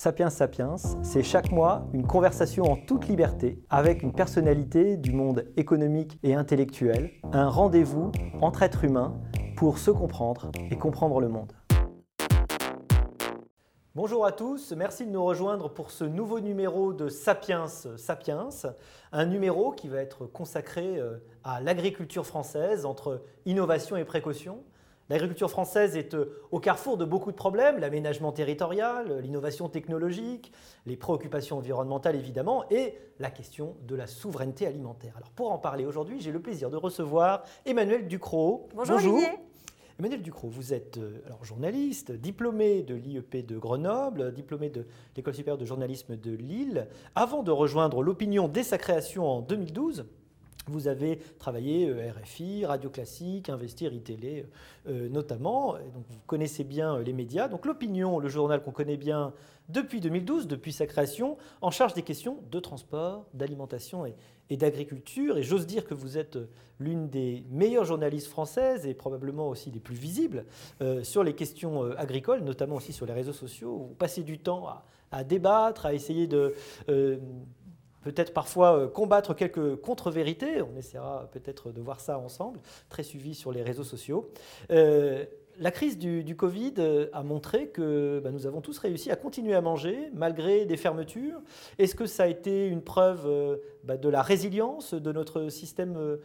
Sapiens Sapiens, c'est chaque mois une conversation en toute liberté avec une personnalité du monde économique et intellectuel, un rendez-vous entre êtres humains pour se comprendre et comprendre le monde. Bonjour à tous, merci de nous rejoindre pour ce nouveau numéro de Sapiens Sapiens, un numéro qui va être consacré euh, à l'agriculture française entre innovation et précaution, L'agriculture française est euh, au carrefour de beaucoup de problèmes, l'aménagement territorial, l'innovation technologique, les préoccupations environnementales évidemment, et la question de la souveraineté alimentaire. Alors pour en parler aujourd'hui, j'ai le plaisir de recevoir Emmanuel Ducrot. Bonjour, Bonjour. Emmanuel Ducrot, vous êtes euh, alors, journaliste, diplômé de l'IEP de Grenoble, diplômé de l'École supérieure de journalisme de Lille. Avant de rejoindre l'opinion dès sa création en 2012, vous avez travaillé euh, RFI, Radio Classique, Investir, iTélé euh, notamment. Donc vous connaissez bien euh, les médias. Donc l'opinion, le journal qu'on connaît bien depuis 2012, depuis sa création, en charge des questions de transport, d'alimentation et, d'agriculture. Et j'ose dire que vous êtes l'une des meilleures journalistes françaises et probablement aussi des plus visibles sur les questions agricoles, notamment aussi sur les réseaux sociaux. Vous passez du temps à, débattre, à essayer de peut-être parfois euh, combattre quelques contre-vérités. On essaiera peut-être de voir ça ensemble, très suivi sur les réseaux sociaux. Euh, la crise du, Covid euh, a montré que bah, nous avons tous réussi à continuer à manger malgré des fermetures. Est-ce que ça a été une preuve bah, de la résilience de notre système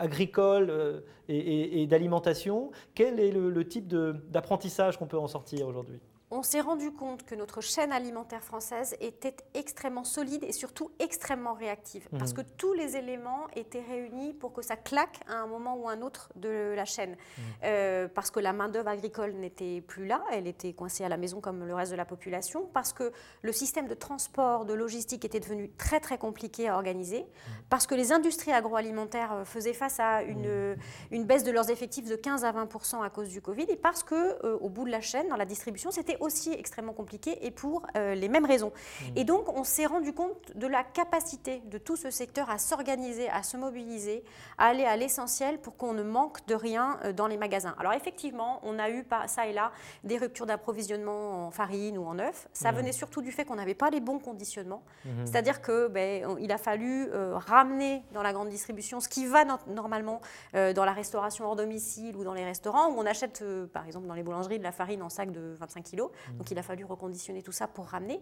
agricole et, d'alimentation? Quel est le type d'apprentissage qu'on peut en sortir aujourd'hui? On s'est rendu compte que notre chaîne alimentaire française était extrêmement solide et surtout extrêmement réactive. Parce mmh. que tous les éléments étaient réunis pour que ça claque à un moment ou un autre de la chaîne. Mmh. Euh, parce que la main-d'œuvre agricole n'était plus là, elle était coincée à la maison comme le reste de la population. Parce que le système de transport, de logistique était devenu très très compliqué à organiser. Mmh. Parce que les industries agroalimentaires euh, faisaient face à une, une baisse de leurs effectifs de 15 à 20% à cause du Covid. Et parce que euh, au bout de la chaîne, dans la distribution, c'était aussi extrêmement compliqué et pour euh, les mêmes raisons. Mmh. Et donc, on s'est rendu compte de la capacité de tout ce secteur à s'organiser, à se mobiliser, à aller à l'essentiel pour qu'on ne manque de rien euh, dans les magasins. Alors, effectivement, on a eu ça et là des ruptures d'approvisionnement en farine ou en œufs. Ça mmh. venait surtout du fait qu'on n'avait pas les bons conditionnements. Mmh. C'est-à-dire qu'il ben, il a fallu euh, ramener dans la grande distribution ce qui va normalement dans la restauration hors domicile ou dans les restaurants où on achète, par exemple, dans les boulangeries de la farine en sac de 25 kg Mm. Donc il a fallu reconditionner tout ça pour ramener.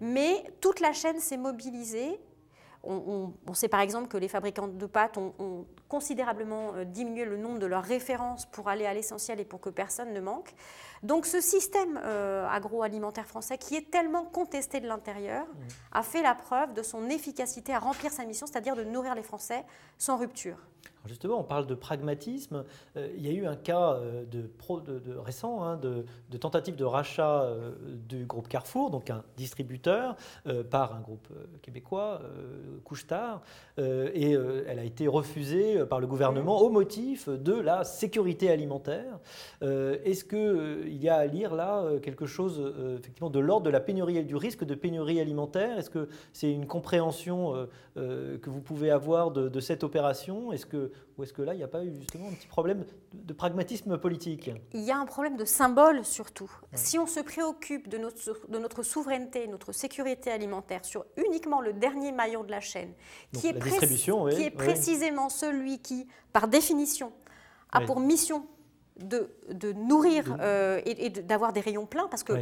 Mais toute la chaîne s'est mobilisée. On, sait par exemple que les fabricants de pâtes ont, considérablement euh, diminué le nombre de leurs références pour aller à l'essentiel et pour que personne ne manque. Donc ce système euh, agroalimentaire français, qui est tellement contesté de l'intérieur, a fait la preuve de son efficacité à remplir sa mission, c'est-à-dire de nourrir les Français sans rupture justement, on parle de pragmatisme. Euh, il y a eu un cas euh, de, récent hein, de, tentative de rachat euh, du groupe Carrefour, donc un distributeur, par un groupe québécois, Couchetard, et elle a été refusée par le gouvernement au motif de la sécurité alimentaire. Est-ce qu'il y a à lire là quelque chose effectivement de l'ordre de la pénurie, du risque de pénurie alimentaire. Est-ce que c'est une compréhension que vous pouvez avoir de, de cette opération? Est-ce que ou est-ce que là, il n'y a pas eu justement un petit problème de, pragmatisme politique? Il y a un problème de symbole surtout. Si on se préoccupe de notre, de notre souveraineté, notre sécurité alimentaire sur uniquement le dernier maillon de la chaîne, qui est, qui est précisément celui qui, par définition, a pour mission de, de nourrir euh, et, d'avoir des rayons pleins, parce que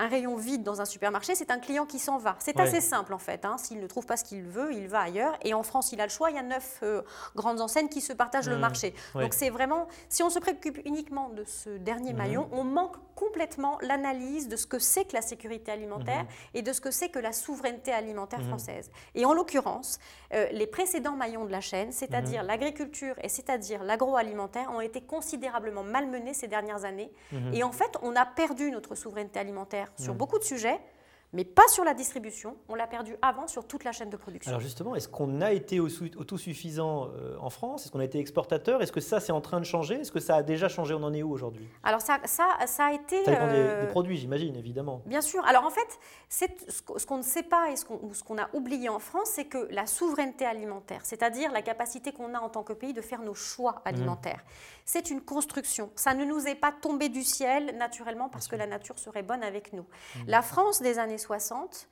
un rayon vide dans un supermarché, c'est un client qui s'en va. C'est assez simple en fait. Hein. S'il ne trouve pas ce qu'il veut, il va ailleurs. Et en France, il a le choix. Il y a neuf euh, grandes enseignes qui se partagent le mmh. marché. Donc c'est vraiment, si on se préoccupe uniquement de ce dernier mmh. maillon, on manque complètement l'analyse de ce que c'est que la sécurité alimentaire mmh. et de ce que c'est que la souveraineté alimentaire française. Et en l'occurrence, euh, les précédents maillons de la chaîne, c'est-à-dire l'agriculture et c'est-à-dire l'agroalimentaire, ont été considérablement malmenés ces dernières années. Et en fait, on a perdu notre souveraineté alimentaire sur beaucoup de sujets mais pas sur la distribution. On l'a perdu avant sur toute la chaîne de production. Alors justement, est-ce qu'on a été autosuffisant euh, en France? Est-ce qu'on a été exportateur? Est-ce que ça, c'est en train de changer? Est-ce que ça a déjà changé? On en est où aujourd'hui? Alors ça, ça, ça, a été... Ça dépend des, euh, produits, j'imagine, évidemment. Bien sûr. Alors en fait, ce qu'on ne sait pas et ce qu'on a oublié en France, c'est que la souveraineté alimentaire, c'est-à-dire la capacité qu'on a en tant que pays de faire nos choix mmh. alimentaires, c'est une construction. Ça ne nous est pas tombé du ciel naturellement parce que la nature serait bonne avec nous. Mmh. La France des années 60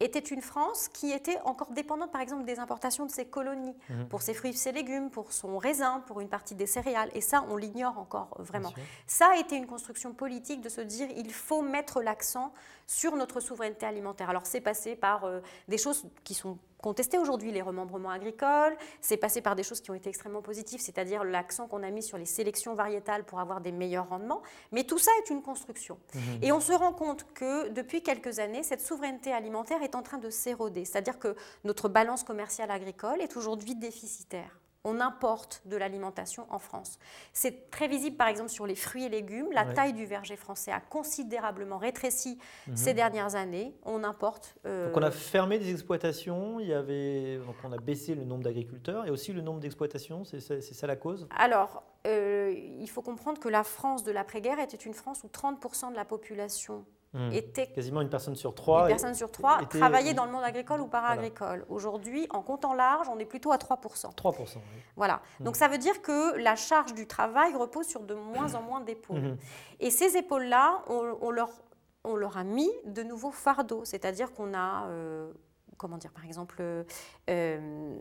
était une France qui était encore dépendante, par exemple, des importations de ses colonies, mmh. pour ses fruits, ses légumes, pour son raisin, pour une partie des céréales. Et ça, on l'ignore encore vraiment. Ça a été une construction politique de se dire il faut mettre l'accent sur notre souveraineté alimentaire. Alors, c'est passé par euh, des choses qui sont contester aujourd'hui les remembrements agricoles, c'est passé par des choses qui ont été extrêmement positives, c'est-à-dire l'accent qu'on a mis sur les sélections variétales pour avoir des meilleurs rendements. Mais tout ça est une construction. Mmh. Et on se rend compte que depuis quelques années, cette souveraineté alimentaire est en train de s'éroder, c'est-à-dire que notre balance commerciale agricole est aujourd'hui déficitaire on importe de l'alimentation en France. C'est très visible par exemple sur les fruits et légumes. La taille du verger français a considérablement rétréci mhm. ces dernières années. On importe. Euh, donc on a fermé des exploitations, il y avait, donc on a baissé le nombre d'agriculteurs et aussi le nombre d'exploitations, c'est ça, la cause? Alors, euh, il faut comprendre que la France de l'après-guerre était une France où 30% de la population Hmm. Quasiment une personne sur trois. Une personne sur trois travaillait dans le monde agricole ou para-agricole. Aujourd'hui, en comptant large, on est plutôt à 3%. 3%, oui. Voilà. Hmm. Donc ça veut dire que la charge du travail repose sur de moins en moins d'épaules. Hmm. Et ces épaules-là, on, leur, on leur a mis de nouveaux fardeaux. C'est-à-dire qu'on a... Euh, comment dire, par exemple, euh, euh,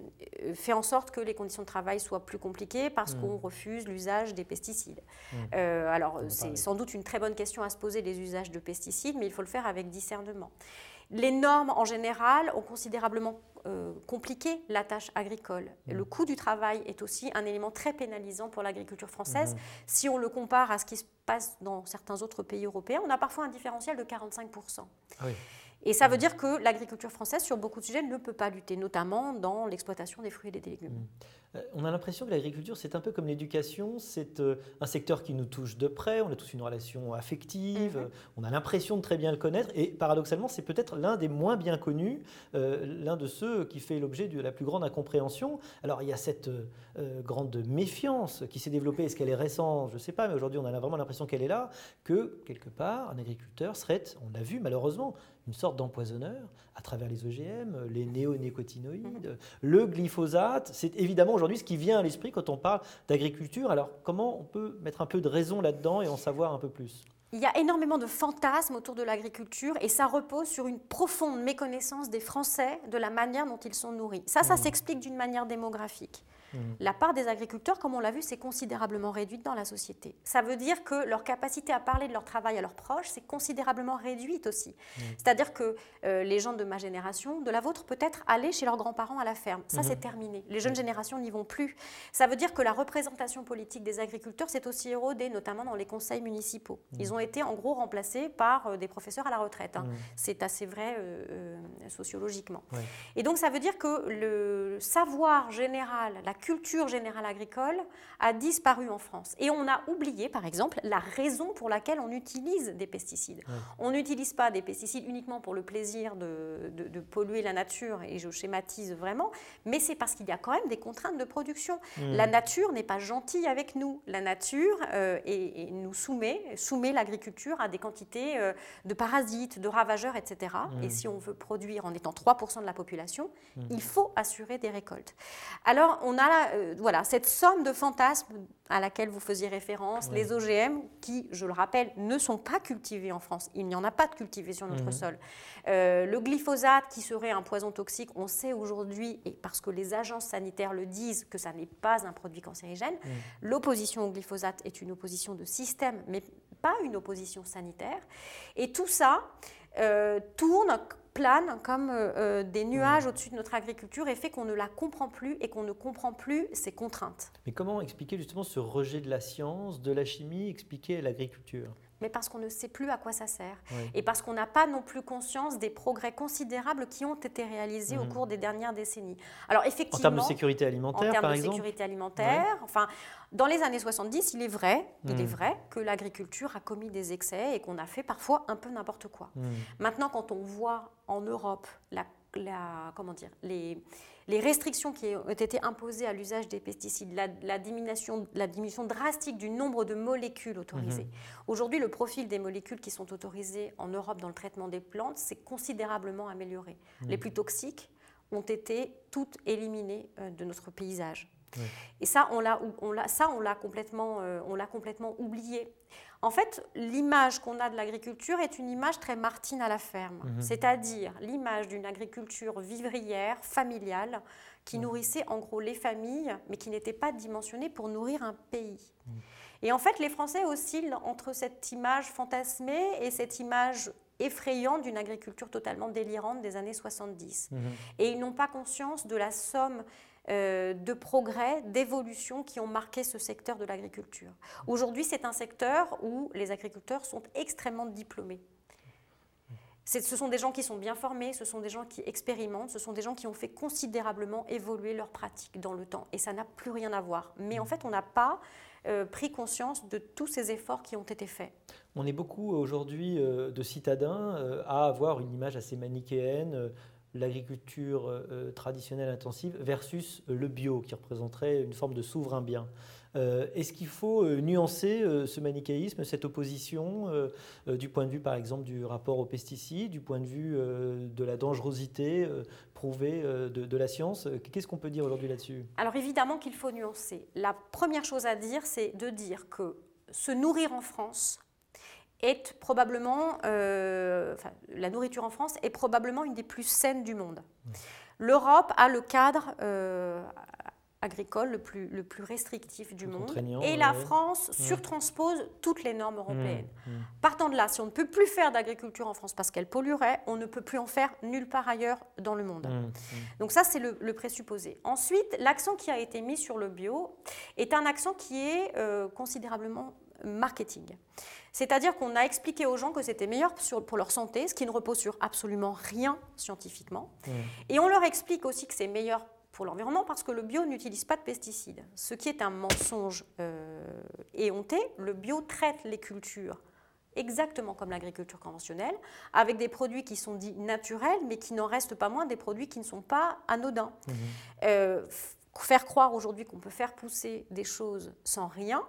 fait en sorte que les conditions de travail soient plus compliquées parce mmh. qu'on refuse l'usage des pesticides. Mmh. Euh, alors, c'est sans doute une très bonne question à se poser, les usages de pesticides, mais il faut le faire avec discernement. Les normes, en général, ont considérablement compliqué la tâche agricole. Mmh. Le coût du travail est aussi un élément très pénalisant pour l'agriculture française. Si on le compare à ce qui se passe dans certains autres pays européens, on a parfois un différentiel de 45%. Ah oui. Et ça veut dire que l'agriculture française, sur beaucoup de sujets, ne peut pas lutter, notamment dans l'exploitation des fruits et des légumes. Mmh. Euh, on a l'impression que l'agriculture, c'est un peu comme l'éducation, c'est euh, un secteur qui nous touche de près, on a tous une relation affective, mmh. on a l'impression de très bien le connaître, et paradoxalement, c'est peut-être l'un des moins bien connus, euh, l'un de ceux qui fait l'objet de la plus grande incompréhension. Alors il y a cette grande méfiance qui s'est développée, est-ce qu'elle est récente? Je ne sais pas, mais aujourd'hui on a vraiment l'impression qu'elle est là, que quelque part, un agriculteur serait, on l'a vu malheureusement, une sorte d'empoisonneur à travers les OGM, les néonicotinoïdes, le glyphosate. C'est évidemment aujourd'hui ce qui vient à l'esprit quand on parle d'agriculture. Alors comment on peut mettre un peu de raison là-dedans et en savoir un peu plus? Il y a énormément de fantasmes autour de l'agriculture et ça repose sur une profonde méconnaissance des Français de la manière dont ils sont nourris. Ça, ça mmh. s'explique d'une manière démographique. Mmh. La part des agriculteurs, comme on l'a vu, c'est considérablement réduite dans la société. Ça veut dire que leur capacité à parler de leur travail à leurs proches, c'est considérablement réduite aussi. Mmh. C'est-à-dire que euh, les gens de ma génération, de la vôtre, peut-être aller chez leurs grands-parents à la ferme. Ça, c'est terminé. Les jeunes générations n'y vont plus. Ça veut dire que la représentation politique des agriculteurs s'est aussi érodée, notamment dans les conseils municipaux. Ils ont été en gros remplacés par euh, des professeurs à la retraite. Hein. C'est assez vrai euh, euh, sociologiquement. Et donc ça veut dire que le savoir général, la culture générale agricole a disparu en France. Et on a oublié, par exemple, la raison pour laquelle on utilise des pesticides. On n'utilise pas des pesticides uniquement pour le plaisir de, de, polluer la nature, et je schématise vraiment, mais c'est parce qu'il y a quand même des contraintes de production. Mmh. La nature n'est pas gentille avec nous. La nature et, nous soumet, soumet l'agriculture à des quantités euh, de parasites, de ravageurs, etc. Mmh. Et si on veut produire en étant 3% de la population, mmh. il faut assurer des récoltes. Alors, on a euh, voilà, cette somme de fantasmes à laquelle vous faisiez référence, les OGM, qui, je le rappelle, ne sont pas cultivés en France. Il n'y en a pas de cultivés sur notre mmh. sol. Euh, le glyphosate, qui serait un poison toxique, on sait aujourd'hui, et parce que les agences sanitaires le disent, que ça n'est pas un produit cancérigène. L'opposition au glyphosate est une opposition de système, mais pas une opposition sanitaire. Et tout ça euh, tourne, plane comme euh, euh, des nuages mmh. au-dessus de notre agriculture et fait qu'on ne la comprend plus et qu'on ne comprend plus ses contraintes. Mais comment expliquer justement ce rejet de la science, de la chimie, expliquer l'agriculture? Mais parce qu'on ne sait plus à quoi ça sert. Et parce qu'on n'a pas non plus conscience des progrès considérables qui ont été réalisés au mhm. cours des dernières décennies. Alors effectivement, en termes de sécurité alimentaire, en termes de sécurité alimentaire, enfin, dans les années 70, il est vrai, il est mhm. vrai que l'agriculture a commis des excès et qu'on a fait parfois un peu n'importe quoi. Mhm. Maintenant, quand on voit en Europe la, la comment dire, les les restrictions qui ont été imposées à l'usage des pesticides, la, diminution, la, diminution, drastique du nombre de molécules autorisées. Mhm. Aujourd'hui, le profil des molécules qui sont autorisées en Europe dans le traitement des plantes s'est considérablement amélioré. Mhm. Les plus toxiques ont été toutes éliminées euh, de notre paysage. Et ça, on l'a, complètement, euh, on l'a complètement oublié. En fait, l'image qu'on a de l'agriculture est une image très martine à la ferme, mhm. c'est-à-dire l'image d'une agriculture vivrière, familiale, qui mhm. nourrissait en gros les familles, mais qui n'était pas dimensionnée pour nourrir un pays. Mhm. Et en fait, les Français oscillent entre cette image fantasmée et cette image effrayante d'une agriculture totalement délirante des années 70. Et ils n'ont pas conscience de la somme de progrès, d'évolution qui ont marqué ce secteur de l'agriculture. Aujourd'hui, c'est un secteur où les agriculteurs sont extrêmement diplômés. Ce sont des gens qui sont bien formés, ce sont des gens qui expérimentent, ce sont des gens qui ont fait considérablement évoluer leurs pratiques dans le temps. Et ça n'a plus rien à voir. Mais en fait, on n'a pas euh, pris conscience de tous ces efforts qui ont été faits. On est beaucoup aujourd'hui euh, de citadins à avoir une image assez manichéenne l'agriculture euh, euh, traditionnelle intensive versus le bio, qui représenterait une forme de souverain bien. Euh, est-ce qu'il faut nuancer ce manichéisme, cette opposition, du point de vue par exemple du rapport aux pesticides, du point de vue de la dangerosité prouvée de, la science? Qu'est-ce qu'on peut dire aujourd'hui là-dessus? Alors évidemment qu'il faut nuancer. La première chose à dire, c'est de dire que se nourrir en France est probablement, euh, la nourriture en France est probablement une des plus saines du monde. L'Europe a le cadre euh, agricole le plus, le plus restrictif du monde. Et la France surtranspose toutes les normes européennes. Mmh, mmh. Partant de là, si on ne peut plus faire d'agriculture en France parce qu'elle polluerait, on ne peut plus en faire nulle part ailleurs dans le monde. Mmh, Donc ça, c'est le, présupposé. Ensuite, l'accent qui a été mis sur le bio est un accent qui est euh, considérablement marketing. C'est-à-dire qu'on a expliqué aux gens que c'était meilleur pour leur santé, ce qui ne repose sur absolument rien scientifiquement. Mmh. Et on leur explique aussi que c'est meilleur pour l'environnement parce que le bio n'utilise pas de pesticides, ce qui est un mensonge euh, éhonté. Le bio traite les cultures exactement comme l'agriculture conventionnelle, avec des produits qui sont dits naturels, mais qui n'en restent pas moins des produits qui ne sont pas anodins. Mmh. Euh, faire croire aujourd'hui qu'on peut faire pousser des choses sans rien,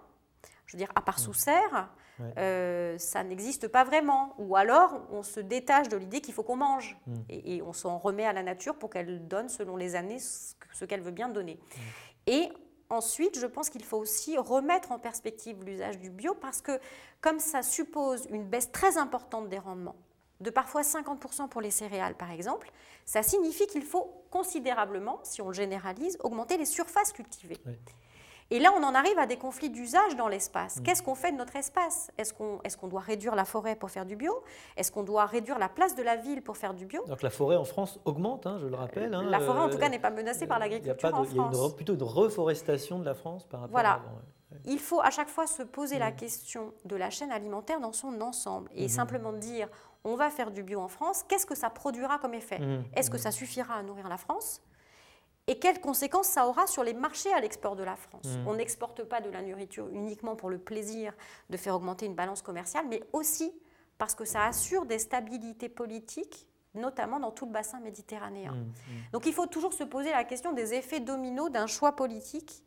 je veux dire, à part mmh. sous serre, euh, ça n'existe pas vraiment. Ou alors, on se détache de l'idée qu'il faut qu'on mange. Mm. Et, on s'en remet à la nature pour qu'elle donne, selon les années, ce qu'elle veut bien donner. Mm. Et ensuite, je pense qu'il faut aussi remettre en perspective l'usage du bio parce que, comme ça suppose une baisse très importante des rendements, de parfois 50% pour les céréales par exemple, ça signifie qu'il faut considérablement, si on le généralise, augmenter les surfaces cultivées. Et là, on en arrive à des conflits d'usage dans l'espace. Mm. Qu'est-ce qu'on fait de notre espace? Est-ce qu'on est doit réduire la forêt pour faire du bio? Est-ce qu'on doit réduire la place de la ville pour faire du bio? Donc la forêt en France augmente, hein, je le rappelle. Hein, la forêt, en tout cas, euh, n'est pas menacée par l'agriculture en France. Il y a plutôt une reforestation de la France par rapport voilà. à avant. Il faut à chaque fois se poser la mm. question de la chaîne alimentaire dans son ensemble et mm-hmm. simplement dire on va faire du bio en France, qu'est-ce que ça produira comme effet? Mm. Est-ce que ça suffira à nourrir la France? Et quelles conséquences ça aura sur les marchés à l'export de la France. Mmh. On n'exporte pas de la nourriture uniquement pour le plaisir de faire augmenter une balance commerciale, mais aussi parce que ça assure des stabilités politiques notamment dans tout le bassin méditerranéen. Mmh, mmh. Donc il faut toujours se poser la question des effets dominos d'un choix politique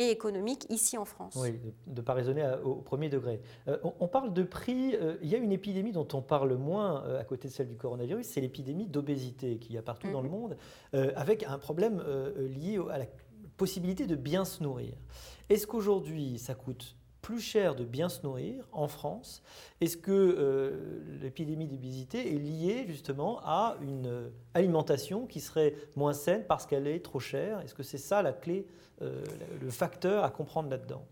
et économique ici en France. Oui, de ne pas raisonner au premier degré. Euh, on, parle de prix, euh, il y a une épidémie dont on parle moins euh, à côté de celle du coronavirus, c'est l'épidémie d'obésité qui y a partout dans le mhm. monde, avec un problème lié à la possibilité de bien se nourrir. Est-ce qu'aujourd'hui, ça coûte plus cher de bien se nourrir en France Est-ce que l'épidémie d'obésité est liée justement à une alimentation qui serait moins saine parce qu'elle est trop chère Est-ce que c'est ça la clé euh, le facteur à comprendre là-dedans?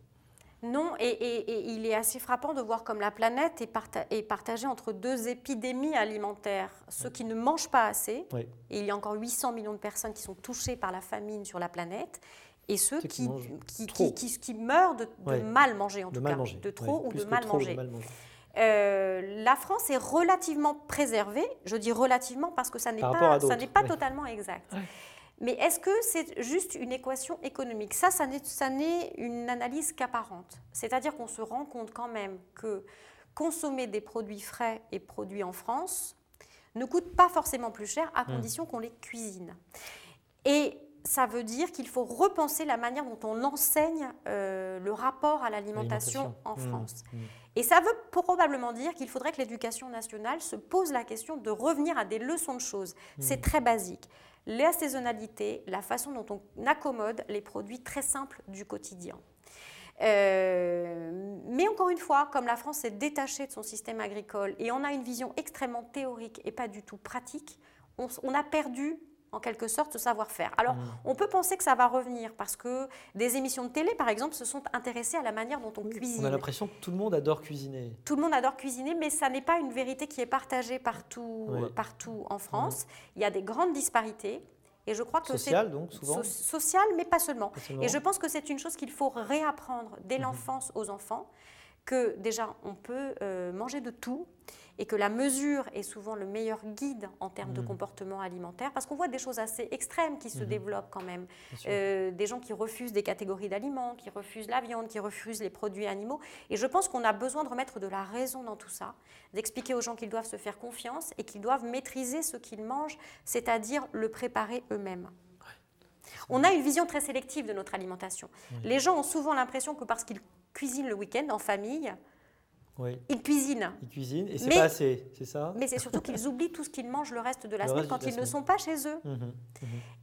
Non, et, il est assez frappant de voir comme la planète est, partagée entre deux épidémies alimentaires. Ceux qui ne mangent pas assez, et il y a encore 800 millions de personnes qui sont touchées par la famine sur la planète, et ceux qui, qui, qui, qui, meurent de, mal manger, en tout cas, de trop ou de mal, manger. Euh, la France est relativement préservée. Je dis relativement parce que ça n'est Par pas, ça n'est pas totalement exact. Mais est-ce que c'est juste une équation économique? Ça, ça n'est, ça n'est une analyse qu'apparente. C'est-à-dire qu'on se rend compte quand même que consommer des produits frais et produits en France ne coûte pas forcément plus cher à condition qu'on les cuisine. Et ça veut dire qu'il faut repenser la manière dont on enseigne euh, le rapport à l'alimentation en Mmh, France. mmh. Et ça veut probablement dire qu'il faudrait que l'éducation nationale se pose la question de revenir à des leçons de choses. C'est très basique. La saisonnalité, la façon dont on accommode les produits très simples du quotidien. Euh, mais encore une fois, comme la France s'est détachée de son système agricole et on a une vision extrêmement théorique et pas du tout pratique, on a perdu en quelque sorte ce savoir-faire. Alors, on peut penser que ça va revenir parce que des émissions de télé, par exemple, se sont intéressées à la manière dont on cuisine. On a l'impression que tout le monde adore cuisiner. Tout le monde adore cuisiner, mais ça n'est pas une vérité qui est partagée partout, Oui. partout en France. Il y a des grandes disparités. Et je crois que Social, donc, souvent so- social, mais pas seulement. Pas seulement. Et je pense que c'est une chose qu'il faut réapprendre dès l'enfance aux enfants, que déjà on peut euh, manger de tout et que la mesure est souvent le meilleur guide en termes de comportement alimentaire, parce qu'on voit des choses assez extrêmes qui se développent quand même. Euh, des gens qui refusent des catégories d'aliments, qui refusent la viande, qui refusent les produits animaux. Et je pense qu'on a besoin de remettre de la raison dans tout ça, d'expliquer aux gens qu'ils doivent se faire confiance et qu'ils doivent maîtriser ce qu'ils mangent, c'est-à-dire le préparer eux-mêmes. On a une vision très sélective de notre alimentation. Les gens ont souvent l'impression que parce qu'ils cuisinent le week-end en famille, Oui. ils cuisinent. Ils cuisinent et c'est Mais- pas assez, c'est ça? Mais c'est surtout qu'ils oublient tout ce qu'ils mangent le reste de la Le semaine quand la ils ne sont pas chez eux. Mhm.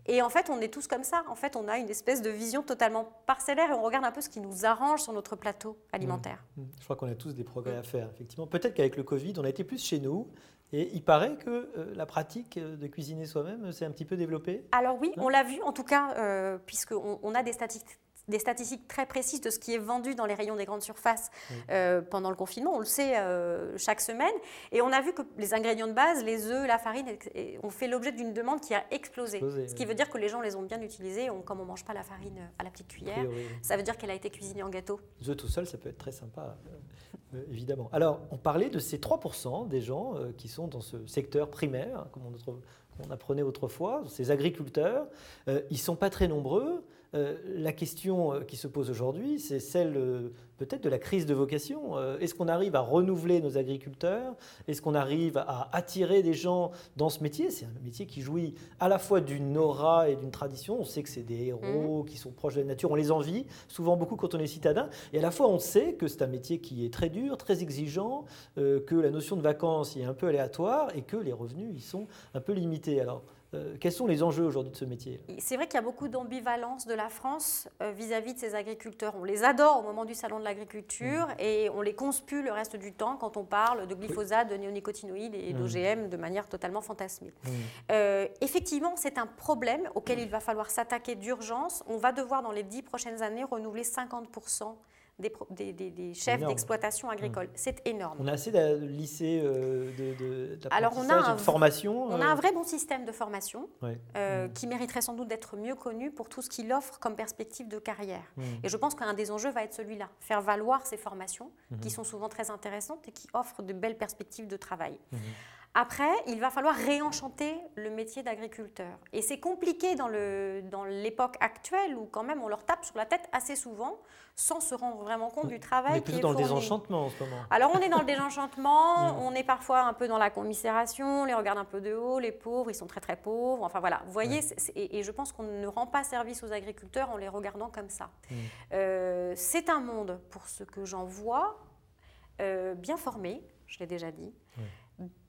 Et en fait, on est tous comme ça. En fait, on a une espèce de vision totalement parcellaire et on regarde un peu ce qui nous arrange sur notre plateau alimentaire. Mm. Je crois qu'on a tous des progrès à faire, effectivement. Peut-être qu'avec le Covid, on a été plus chez nous. Et il paraît que euh, la pratique euh, de cuisiner soi-même s'est un petit peu développée? Alors oui, on l'a vu en tout cas, euh, puisqu'on on a des statistiques des statistiques très précises de ce qui est vendu dans les rayons des grandes surfaces euh, pendant le confinement. On le sait euh, chaque semaine. Et on a vu que les ingrédients de base, les œufs, la farine, ont fait l'objet d'une demande qui a explosé. Explosé, ce qui veut dire que les gens les ont bien utilisés. On- comme on ne mange pas la farine à la petite cuillère, priori. ça veut dire qu'elle a été cuisinée en gâteau. Les œufs tout seul, ça peut être très sympa, euh, euh, évidemment. Alors, on parlait de ces 3% des gens euh, qui sont dans ce secteur primaire, comme on, on apprenait autrefois, ces agriculteurs. Euh, ils ne sont pas très nombreux. Euh, la question euh, qui se pose aujourd'hui, c'est celle euh, peut-être de la crise de vocation. Euh, Est-ce qu'on arrive à renouveler nos agriculteurs? Est-ce qu'on arrive à attirer des gens dans ce métier? C'est un métier qui jouit à la fois d'une aura et d'une tradition. On sait que c'est des héros qui sont proches de la nature, on les envie, souvent beaucoup quand on est citadin. Et à la fois, on sait que c'est un métier qui est très dur, très exigeant, que la notion de vacances y est un peu aléatoire et que les revenus y sont un peu limités. Alors, quels sont les enjeux aujourd'hui de ce métier? C'est vrai qu'il y a beaucoup d'ambivalence de la France euh, vis-à-vis de ses agriculteurs. On les adore au moment du salon de l'agriculture et on les conspue le reste du temps quand on parle de glyphosate, de néonicotinoïdes et Mm. d'OGM de manière totalement fantasmée. Mm. Euh, effectivement, c'est un problème auquel il va falloir s'attaquer d'urgence. On va devoir dans les dix prochaines années renouveler 50% des, pro- des- des- des chefs d'exploitation agricole. C'est énorme. On a assez de lycées euh, de, de, Alors, on a d'apprentissage et un de v- formation On a euh, un vrai bon système de formation ouais. euh, qui mériterait sans doute d'être mieux connu pour tout ce qu'il offre comme perspective de carrière. Mm. Et je pense qu'un des enjeux va être celui-là, faire valoir ces formations qui sont souvent très intéressantes et qui offrent de belles perspectives de travail. Après, il va falloir réenchanter le métier d'agriculteur. Et c'est compliqué dans le- dans l'époque actuelle où quand même on leur tape sur la tête assez souvent sans se rendre vraiment compte du On travail est qui plutôt est dans le désenchantement en ce moment. Alors on est dans le désenchantement, Mm. on est parfois un peu dans la commisération, on les regarde un peu de haut, les pauvres, ils sont très très pauvres. Enfin voilà, vous voyez, Ouais. et, et je pense qu'on ne rend pas service aux agriculteurs en les regardant comme ça. Mm. Euh, c'est un monde, pour ce que j'en vois, euh, bien formé, je l'ai déjà dit,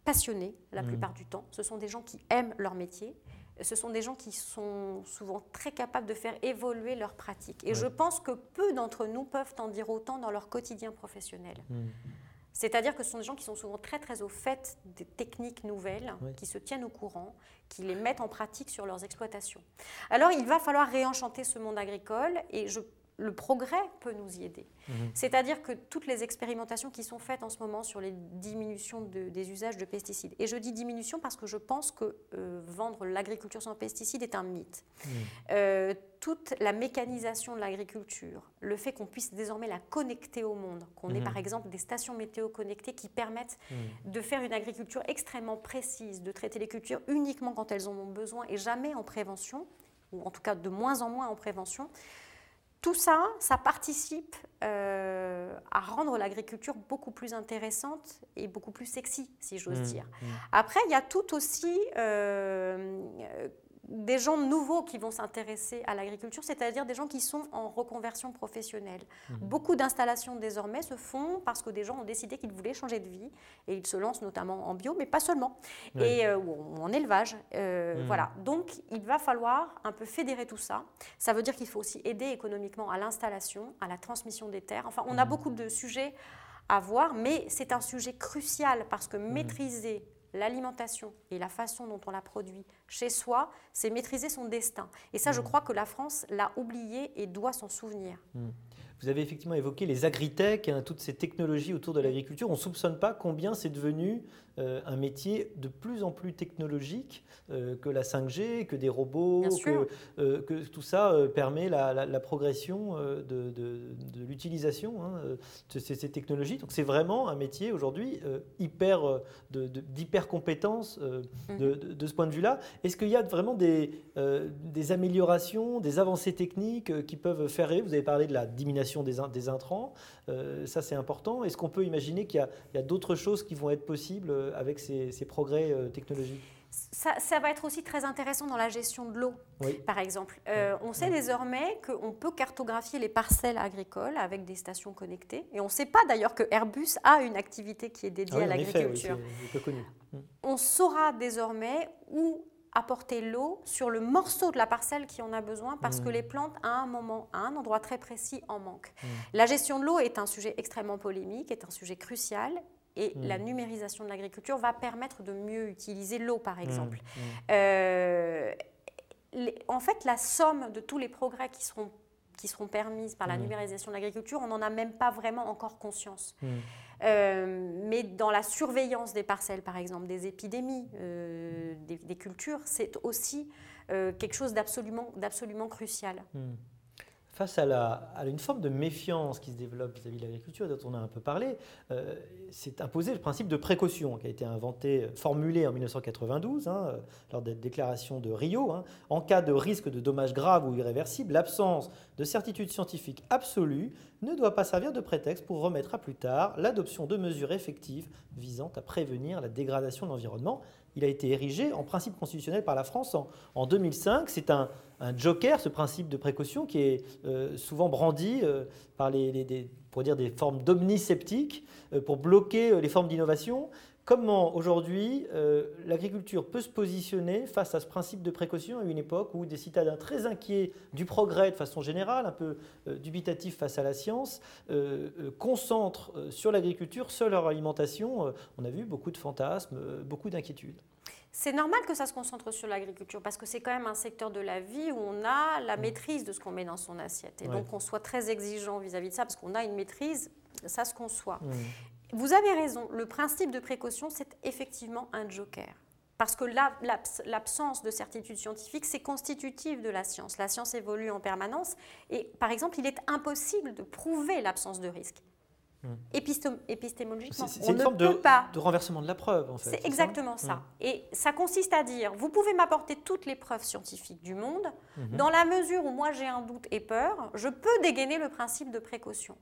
passionné la Mm. plupart du temps. Ce sont des gens qui aiment leur métier. Ce sont des gens qui sont souvent très capables de faire évoluer leurs pratiques. Et Ouais. je pense que peu d'entre nous peuvent en dire autant dans leur quotidien professionnel. Mm. C'est-à-dire que ce sont des gens qui sont souvent très très au fait des techniques nouvelles, Oui. qui se tiennent au courant, qui les mettent en pratique sur leurs exploitations. Alors il va falloir réenchanter ce monde agricole et je le progrès peut nous y aider. Mhm. C'est-à-dire que toutes les expérimentations qui sont faites en ce moment sur les diminutions des usages de pesticides, et je dis diminution parce que je pense que euh, vendre l'agriculture sans pesticides est un mythe. Mhm. Euh, toute la mécanisation de l'agriculture, le fait qu'on puisse désormais la connecter au monde, qu'on ait mhm. par exemple des stations météo connectées qui permettent de faire une agriculture extrêmement précise, de traiter les cultures uniquement quand elles en ont besoin et jamais en prévention, ou en tout cas de moins en moins en prévention, tout ça, ça participe euh, à rendre l'agriculture beaucoup plus intéressante et beaucoup plus sexy, si j'ose mmh, dire. Mmh. Après, il y a tout aussi euh, des gens nouveaux qui vont s'intéresser à l'agriculture, c'est-à-dire des gens qui sont en reconversion professionnelle. Mhm. Beaucoup d'installations désormais se font parce que des gens ont décidé qu'ils voulaient changer de vie et ils se lancent notamment en bio, mais pas seulement, et euh, ou en élevage. Euh, mhm. Voilà. Donc il va falloir un peu fédérer tout ça. Ça veut dire qu'il faut aussi aider économiquement à l'installation, à la transmission des terres. Enfin, on a mhm. beaucoup de sujets à voir, mais c'est un sujet crucial parce que maîtriser l'alimentation et la façon dont on la produit chez soi, c'est maîtriser son destin. Et ça, je mmh. crois que la France l'a oublié et doit s'en souvenir. Mmh. Vous avez effectivement évoqué les agritech, hein, toutes ces technologies autour de l'agriculture. On ne soupçonne pas combien c'est devenu euh, un métier de plus en plus technologique, euh, que la 5G, que des robots, que, euh, que, tout ça permet la, progression de, l'utilisation hein, de ces, technologies. Donc c'est vraiment un métier aujourd'hui hyper d'hyper compétence mhm. de, ce point de vue-là. Est-ce qu'il y a vraiment des, des améliorations, des avancées techniques qui peuvent faire rêver? Vous avez parlé de la diminution des, des intrants, ça c'est important. Est-ce qu'on peut imaginer qu'il y a, a d'autres choses qui vont être possibles avec ces, progrès euh, technologiques? Ça, va être aussi très intéressant dans la gestion de l'eau, par exemple. Euh, on sait désormais qu'on peut cartographier les parcelles agricoles avec des stations connectées. Et on ne sait pas d'ailleurs que Airbus a une activité qui est dédiée ah à l'agriculture. Mm. on saura désormais où apporter l'eau sur le morceau de la parcelle qui en a besoin parce que mm. les plantes, à un moment, à un endroit très précis, en manquent. Mm. La gestion de l'eau est un sujet extrêmement polémique, est un sujet crucial et hmm. la numérisation de l'agriculture va permettre de mieux utiliser l'eau, par exemple. Euh, en fait, la somme de tous les progrès qui seront, qui seront permis par la numérisation de l'agriculture, on n'en a même pas vraiment encore conscience. Euh, mais dans la surveillance des parcelles, par exemple, des épidémies, euh, des, des, cultures, c'est aussi quelque chose d'absolument crucial face à, une forme de méfiance qui se développe vis-à-vis de l'agriculture, dont on a un peu parlé, euh, c'est imposé le principe de précaution qui a été inventé, euh, formulé en 1992 hein, euh, lors des déclarations de Rio. Hein. En cas de risque de dommages graves ou irréversibles, l'absence de certitude scientifique absolue ne doit pas servir de prétexte pour remettre à plus tard l'adoption de mesures effectives visant à prévenir la dégradation de l'environnement il a été érigé en principe constitutionnel par la France en, 2005. C'est un, joker, ce principe de précaution, qui est euh, souvent brandi euh, par des, pour dire des formes d'omnisceptiques euh, pour bloquer les formes d'innovation. Comment aujourd'hui l'agriculture peut se positionner face à ce principe de précaution à une époque où des citadins très inquiets du progrès de façon générale, un peu dubitatifs face à la science, concentrent sur l'agriculture, sur leur alimentation On a vu beaucoup de fantasmes, beaucoup d'inquiétudes. C'est normal que ça se concentre sur l'agriculture parce que c'est quand même un secteur de la vie où on a la mm. maîtrise de ce qu'on met dans son assiette. Et donc on soit très exigeant vis-à-vis de ça parce qu'on a une maîtrise, ça se conçoit. Mm. Vous avez raison, le principe de précaution, c'est effectivement un joker. Parce que l'absence de certitude scientifique, c'est constitutif de la science. La science évolue en permanence et, par exemple, il est impossible de prouver l'absence de risque. Hmm. épistémologiquement. C'est une forme de, de, renversement de la preuve, en fait. C'est exactement ça. Hmm. Et ça consiste à dire, vous pouvez m'apporter toutes les preuves scientifiques du monde, hmm. dans la mesure où moi j'ai un doute et peur, je peux dégainer le principe de précaution.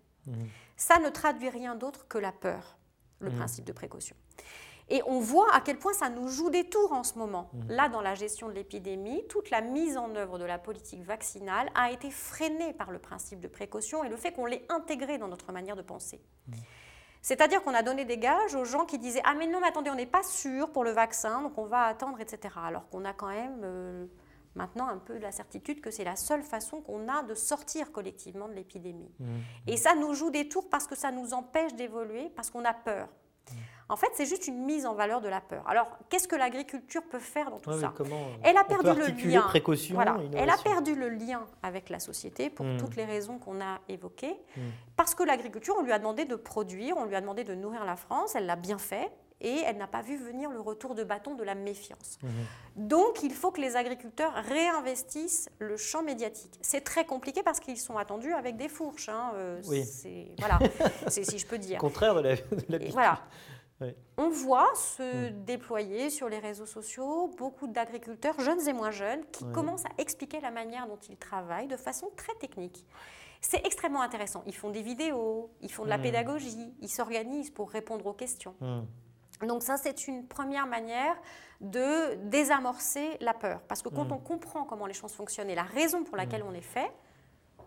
Ça ne traduit rien d'autre que la peur, le principe de précaution. Et on voit à quel point ça nous joue des tours en ce moment. Mmh. Là, dans la gestion de l'épidémie, toute la mise en œuvre de la politique vaccinale a été freinée par le principe de précaution et le fait qu'on l'ait intégré dans notre manière de penser. Mmh. C'est-à-dire qu'on a donné des gages aux gens qui disaient Ah, mais non, mais attendez, on n'est pas sûr pour le vaccin, donc on va attendre, etc. Alors qu'on a quand même euh, maintenant un peu la certitude que c'est la seule façon qu'on a de sortir collectivement de l'épidémie. Mmh. Et ça nous joue des tours parce que ça nous empêche d'évoluer, parce qu'on a peur. En fait, c'est juste une mise en valeur de la peur. Alors, qu'est-ce que l'agriculture peut faire dans tout Ouais, ça? Elle a perdu le lien. précaution, Voilà. Elle a innovation? perdu le lien avec la société pour toutes les raisons qu'on a évoquées. Parce que l'agriculture, on lui a demandé de produire, on lui a demandé de nourrir la France, elle l'a bien fait. Et elle n'a pas vu venir le retour de bâton de la méfiance. Mhm. Donc, il faut que les agriculteurs réinvestissent le champ médiatique. C'est très compliqué parce qu'ils sont attendus avec des fourches. hein, euh, Oui. c'est- Voilà, si je peux dire. Contraire de la- de Et voilà. Oui. On voit se déployer sur les réseaux sociaux beaucoup d'agriculteurs, jeunes et moins jeunes, qui Oui. commencent à expliquer la manière dont ils travaillent de façon très technique. C'est extrêmement intéressant. Ils font des vidéos, ils font de la Mm. pédagogie, ils s'organisent pour répondre aux questions. Donc ça, c'est une première manière de désamorcer la peur. Parce que quand Mm. on comprend comment les choses fonctionnent et la raison pour laquelle on les fait,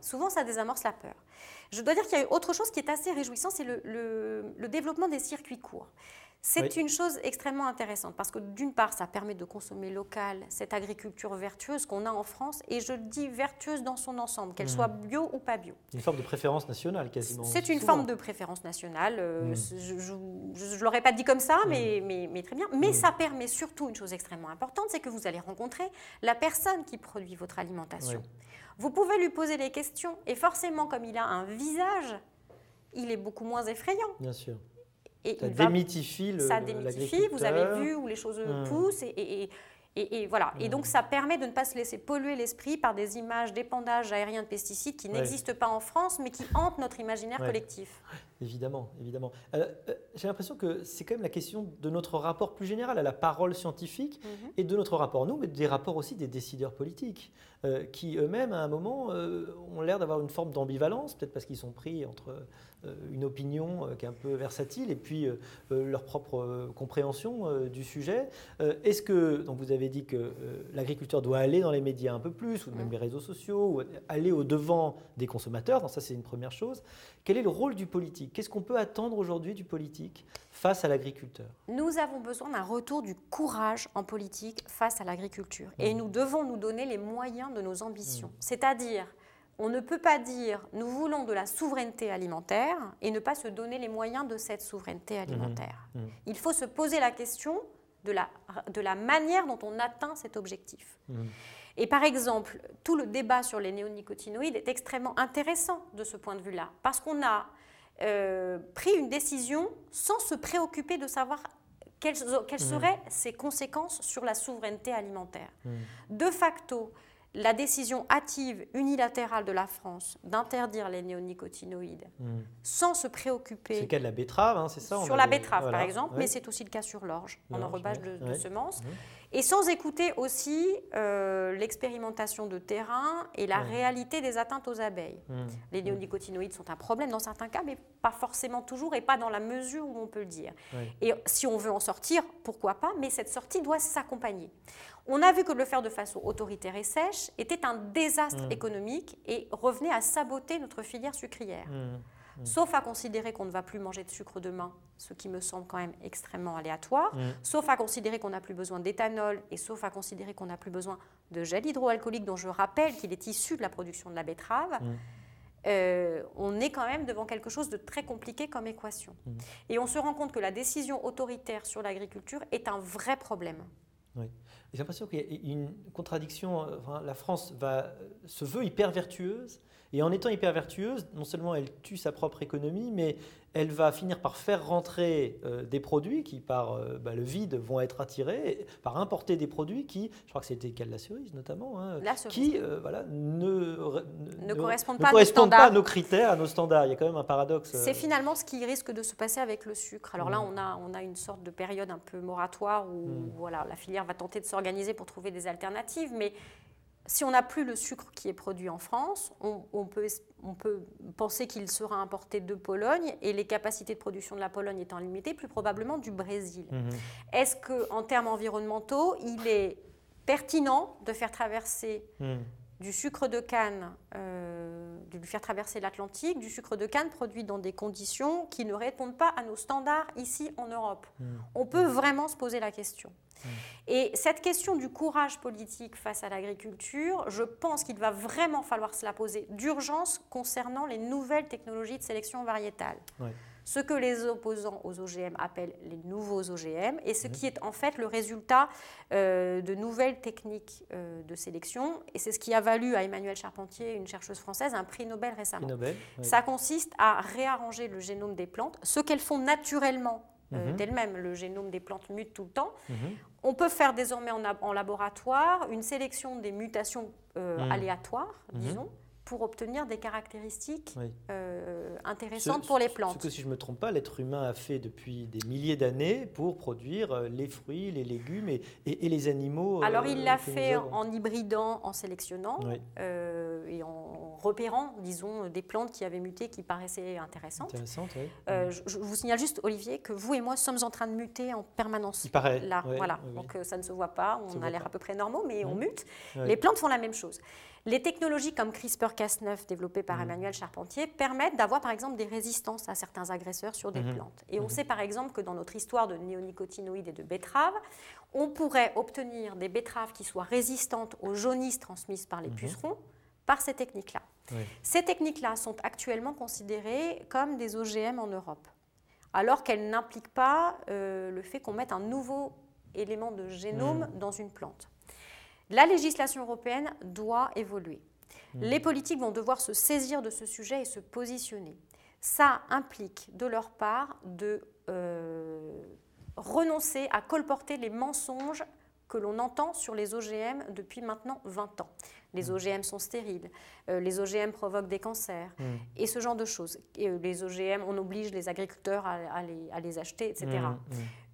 souvent ça désamorce la peur. Je dois dire qu'il y a eu autre chose qui est assez réjouissant, c'est le, le- le développement des circuits courts. C'est Oui. une chose extrêmement intéressante parce que d'une part, ça permet de consommer local, cette agriculture vertueuse qu'on a en France, et je dis vertueuse dans son ensemble, qu'elle Mm. soit bio ou pas bio. Une forme de préférence nationale quasiment. C'est une souvent. forme de préférence nationale. euh, Mm. Je ne l'aurais pas dit comme ça, mais, mais, mais très bien. Mais ça permet surtout une chose extrêmement importante, c'est que vous allez rencontrer la personne qui produit votre alimentation. Oui. Vous pouvez lui poser des questions, et forcément, comme il a un visage, il est beaucoup moins effrayant. Bien sûr. Et Ça il va- démythifie le ça démystifie, vous avez vu où les choses Mm. poussent, et, et- et- et- et voilà. Et Mm. donc ça permet de ne pas se laisser polluer l'esprit par des images d'épandage aérien de pesticides qui Ouais. n'existent pas en France, mais qui hantent notre imaginaire Ouais. collectif. Évidemment, évidemment. Euh, euh, J'ai l'impression que c'est quand même la question de notre rapport plus général à la parole scientifique Mhm. et de notre rapport nous, mais des rapports aussi des décideurs politiques, euh, qui eux-mêmes, à un moment, ont l'air d'avoir une forme d'ambivalence, peut-être parce qu'ils sont pris entre une opinion qui est un peu versatile et puis leur propre compréhension du sujet. Est-ce que, donc vous avez dit que l'agriculteur doit aller dans les médias un peu plus, ou même Mhm. les réseaux sociaux, ou aller au-devant des consommateurs, donc ça c'est une première chose. Quel est le rôle du politique? Qu'est-ce qu'on peut attendre aujourd'hui du politique face à l'agriculteur? Nous avons besoin d'un retour du courage en politique face à l'agriculture. Et Mhm. nous devons nous donner les moyens de nos ambitions. Mhm. C'est-à-dire, on ne peut pas dire nous voulons de la souveraineté alimentaire et ne pas se donner les moyens de cette souveraineté alimentaire. Mhm. Il faut se poser la question de la, de la manière dont on atteint cet objectif. Et par exemple, tout le débat sur les néonicotinoïdes est extrêmement intéressant de ce point de vue-là, parce qu'on a euh, pris une décision sans se préoccuper de savoir quelles, quelles Mhm. seraient ses conséquences sur la souveraineté alimentaire. Mhm. De facto, la décision hâtive unilatérale de la France d'interdire les néonicotinoïdes Mhm. sans se C'est préoccuper le cas de la betterave, hein, c'est ça on sur la betterave, voilà, par exemple, ouais. mais c'est aussi le cas sur l'orge, en enrobage ouais, de, ouais. semences. Mhm. Et sans écouter aussi euh, l'expérimentation de terrain et la réalité des atteintes aux abeilles. Mhm. Les néonicotinoïdes sont un problème dans certains cas, mais pas forcément toujours et pas dans la mesure où on peut le dire. Et si on veut en sortir, pourquoi pas, mais cette sortie doit s'accompagner. On a vu que le faire de façon autoritaire et sèche était un désastre Mm. économique et revenait à saboter notre filière sucrière. Mhm. Sauf à considérer qu'on ne va plus manger de sucre demain, ce qui me semble quand même extrêmement aléatoire. Sauf à considérer qu'on n'a plus besoin d'éthanol et sauf à considérer qu'on n'a plus besoin de gel hydroalcoolique, dont je rappelle qu'il est issu de la production de la betterave. Mm. euh, on est quand même devant quelque chose de très compliqué comme équation. Mm. Et on se rend compte que la décision autoritaire sur l'agriculture est un vrai problème. J'ai l'impression qu'il y a une contradiction. euh, la France va, se veut hyper vertueuse, et en étant hyper vertueuse, non seulement elle tue sa propre économie, mais elle va finir par faire rentrer euh, des produits qui, par euh, bah, le vide, vont être attirés, par importer des produits qui, je crois que c'était le cas de la cerise notamment, hein, La cerise. qui euh, voilà, ne, Ne correspondent ne pas à nos correspondent pas à standards. nos critères, à nos standards. Il y a quand même un paradoxe. C'est finalement ce qui risque de se passer avec le sucre. Alors là, Mm. on a, on a une sorte de période un peu moratoire où Mm. voilà, la filière va tenter de s'organiser pour trouver des alternatives. Mais si on n'a plus le sucre qui est produit en France, on, on peut, es- on peut penser qu'il sera importé de Pologne et les capacités de production de la Pologne étant limitées, plus probablement du Brésil. Mhm. Est-ce qu'en termes environnementaux, il est pertinent de faire traverser Mhm. Du sucre de canne, euh, de lui faire traverser l'Atlantique, du sucre de canne produit dans des conditions qui ne répondent pas à nos standards ici en Europe. Mhm. On peut vraiment se poser la question. Mm. Et cette question du courage politique face à l'agriculture, je pense qu'il va vraiment falloir se la poser d'urgence concernant les nouvelles technologies de sélection variétale. Ouais. Ce que les opposants aux OGM appellent les nouveaux OGM, et ce qui est en fait le résultat euh, de nouvelles techniques euh, de sélection. Et c'est ce qui a valu à Emmanuel Charpentier, une chercheuse française, un prix Nobel récemment. Ça consiste à réarranger le génome des plantes, ce qu'elles font naturellement euh, mhm. d'elles-mêmes. Le génome des plantes mute tout le temps. Mhm. On peut faire désormais en, laboratoire une sélection des mutations mhm. aléatoires, disons pour obtenir des caractéristiques euh, intéressantes pour les plantes. Ce que, si je ne me trompe pas, l'être humain a fait depuis des milliers d'années pour produire euh, les fruits, les légumes et, et, les animaux. Euh, Alors il l'a fait en hybridant, en sélectionnant et en repérant, disons, des plantes qui avaient muté, qui paraissaient intéressantes. Intéressantes, oui. je, vous signale juste, Olivier, que vous et moi sommes en train de muter en permanence. Il paraît. Là, voilà. Donc ça ne se voit pas, on a l'air à peu près normaux, mais on mute. Les plantes font la même chose. Les technologies comme CRISPR-Cas9 développées par mmh. Emmanuel Charpentier permettent d'avoir par exemple des résistances à certains agresseurs sur des mmh. plantes. Et on mmh. sait par exemple que dans notre histoire de néonicotinoïdes et de betteraves, on pourrait obtenir des betteraves qui soient résistantes aux jaunisses transmises par les pucerons par ces techniques-là. Ces techniques-là sont actuellement considérées comme des OGM en Europe, alors qu'elles n'impliquent pas euh, le fait qu'on mette un nouveau élément de génome dans une plante. La législation européenne doit évoluer. Hmm. Les politiques vont devoir se saisir de ce sujet et se positionner. Ça implique de leur part de euh, renoncer à colporter les mensonges que l'on entend sur les OGM depuis maintenant 20 ans. Les. OGM sont stériles, euh, les OGM provoquent des cancers hmm. et ce genre de choses. Euh, les OGM, on oblige les agriculteurs à, les, acheter, etc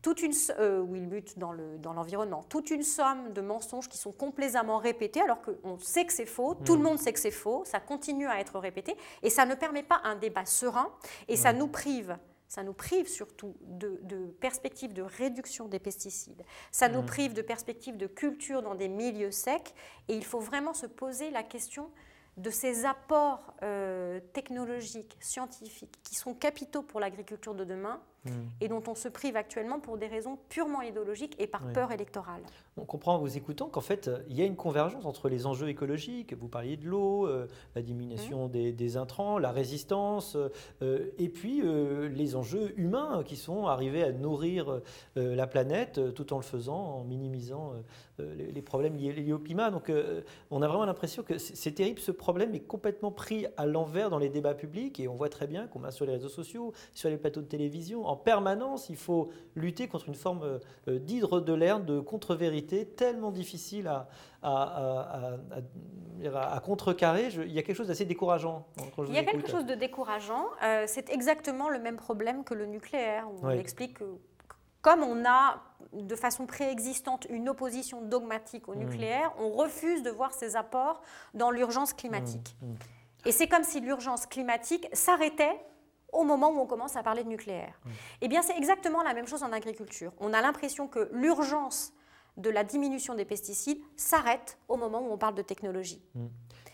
toute une, euh, où ils butent dans l'environnement, dans toute une somme de mensonges qui sont complaisamment répétés alors qu'on sait que c'est faux, tout le mm. monde sait que c'est faux, ça continue à être répété et ça ne permet pas un débat serein et ça nous prive ça nous prive surtout de, perspectives de réduction des pesticides. Ça nous mm. prive de perspectives de culture dans des milieux secs. Et il faut vraiment se poser la question de ces apports euh, technologiques, scientifiques, qui sont capitaux pour l'agriculture de demain, Mm. et dont on se prive actuellement pour des raisons purement idéologiques et par peur électorale. On comprend en vous écoutant qu'en fait, il y a une convergence entre les enjeux écologiques, vous parliez de l'eau, euh, la diminution mm. des, intrants, la résistance, euh, et puis euh, les enjeux humains qui sont arrivés à nourrir la planète tout en le faisant, en minimisant les, problèmes liés, au climat. Donc on a vraiment l'impression que c'est terrible, ce problème est complètement pris à l'envers dans les débats publics, et on voit très bien qu'on va sur les réseaux sociaux, sur les plateaux de télévision, en permanence, il faut lutter contre une forme euh, d'hydre de l'air, de contre-vérité, tellement difficile à, à, contrecarrer. il y a quelque chose d'assez décourageant. il y a quelque chose de décourageant. Euh, c'est exactement le même problème que le nucléaire. on explique que comme on a de façon préexistante une opposition dogmatique au mmh. nucléaire, on refuse de voir ses apports dans l'urgence climatique. Mmh. Mmh. Et c'est comme si l'urgence climatique s'arrêtait au moment où on commence à parler de nucléaire. Eh bien, c'est exactement la même chose en agriculture. On a l'impression que l'urgence de la diminution des pesticides s'arrête au moment où on parle de technologie. Mmh.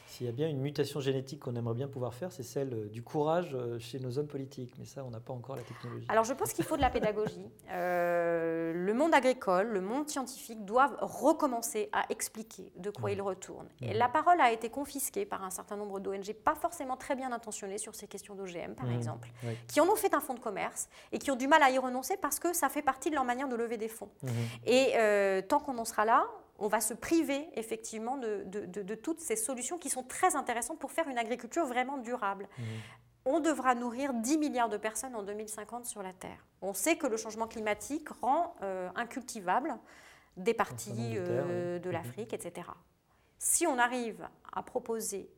S'il y a bien une mutation génétique qu'on aimerait bien pouvoir faire, c'est celle euh, du courage euh, chez nos hommes politiques. Mais ça, on n'a pas encore la technologie. Alors je pense qu'il faut de la pédagogie. Euh, le monde agricole, le monde scientifique doivent recommencer à expliquer de quoi il retourne. Et la parole a été confisquée par un certain nombre d'ONG, pas forcément très bien intentionnées sur ces questions d'OGM, par mmh. exemple, qui en ont fait un fonds de commerce et qui ont du mal à y renoncer parce que ça fait partie de leur manière de lever des fonds. Mmh. Et tant qu'on en sera là, on va se priver effectivement de, toutes ces solutions qui sont très intéressantes pour faire une agriculture vraiment durable. Mmh. On devra nourrir 10 milliards de personnes en 2050 sur la Terre. On sait que le changement climatique rend euh, incultivable des parties euh, de mmh. l'Afrique, etc. Si on arrive à proposer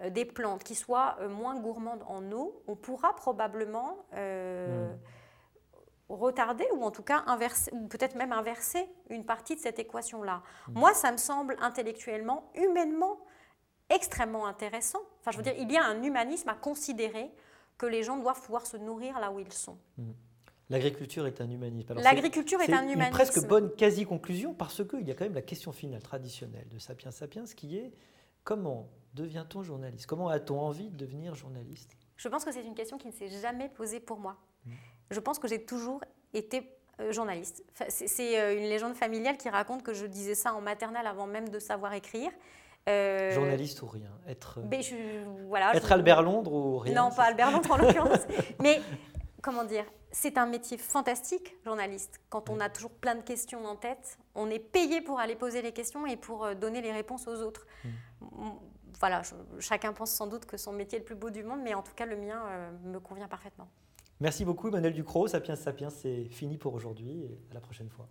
euh, des plantes qui soient moins gourmandes en eau, on pourra probablement... Mmh retarder ou en tout cas inverser, ou peut-être même inverser une partie de cette équation-là. Mmh. Moi, ça me semble intellectuellement, humainement, extrêmement intéressant. Enfin, je veux dire, il y a un humanisme à considérer que les gens doivent pouvoir se nourrir là où ils sont. Mmh. L'agriculture est un humanisme. L'agriculture est, un humanisme. Une presque bonne quasi-conclusion parce qu'il y a quand même la question finale traditionnelle de Sapiens Sapiens qui est comment devient-on journaliste? Comment a-t-on envie de devenir journaliste? Je pense que c'est une question qui ne s'est jamais posée pour moi. Mmh je pense que j'ai toujours été euh, journaliste. C'est euh, une légende familiale qui raconte que je disais ça en maternelle avant même de savoir écrire. Euh, journaliste ou rien Être, ben, voilà, être. Albert Londres ou rien Non, pas Albert Londres en l'occurrence. mais comment dire C'est un métier fantastique, journaliste. Quand on a toujours plein de questions en tête, on est payé pour aller poser les questions et pour donner les réponses aux autres. Mm. Voilà, chacun pense sans doute que son métier est le plus beau du monde, mais en tout cas, le mien me convient parfaitement. Merci beaucoup Emmanuel Ducrot. Sapiens Sapiens, c'est fini pour aujourd'hui et à la prochaine fois.